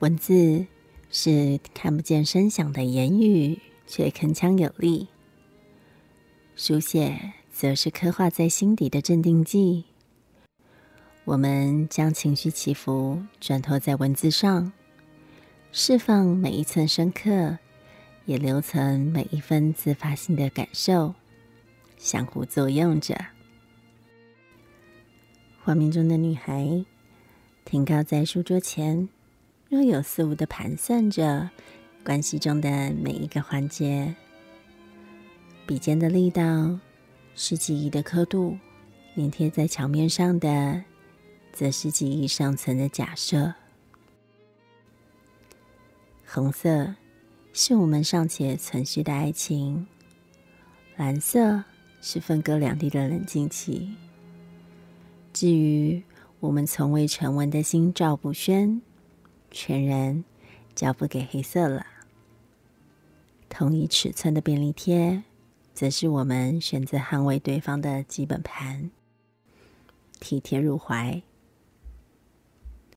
文字是看不见声响的言语，却铿锵有力；书写则是刻画在心底的镇定剂。我们将情绪起伏转投在文字上，释放每一寸深刻，也留存每一分自发性的感受，相互作用着。画面中的女孩停靠在书桌前，若有似无的盘算着关系中的每一个环节。笔尖的力道是记忆的刻度，粘贴在墙面上的。则是记忆尚存的假设。红色是我们尚且存续的爱情，蓝色是分隔两地的冷静期。至于我们从未成文的心照不宣，全然交付给黑色了。同一尺寸的便利贴，则是我们选择捍卫对方的基本盘，体贴入怀。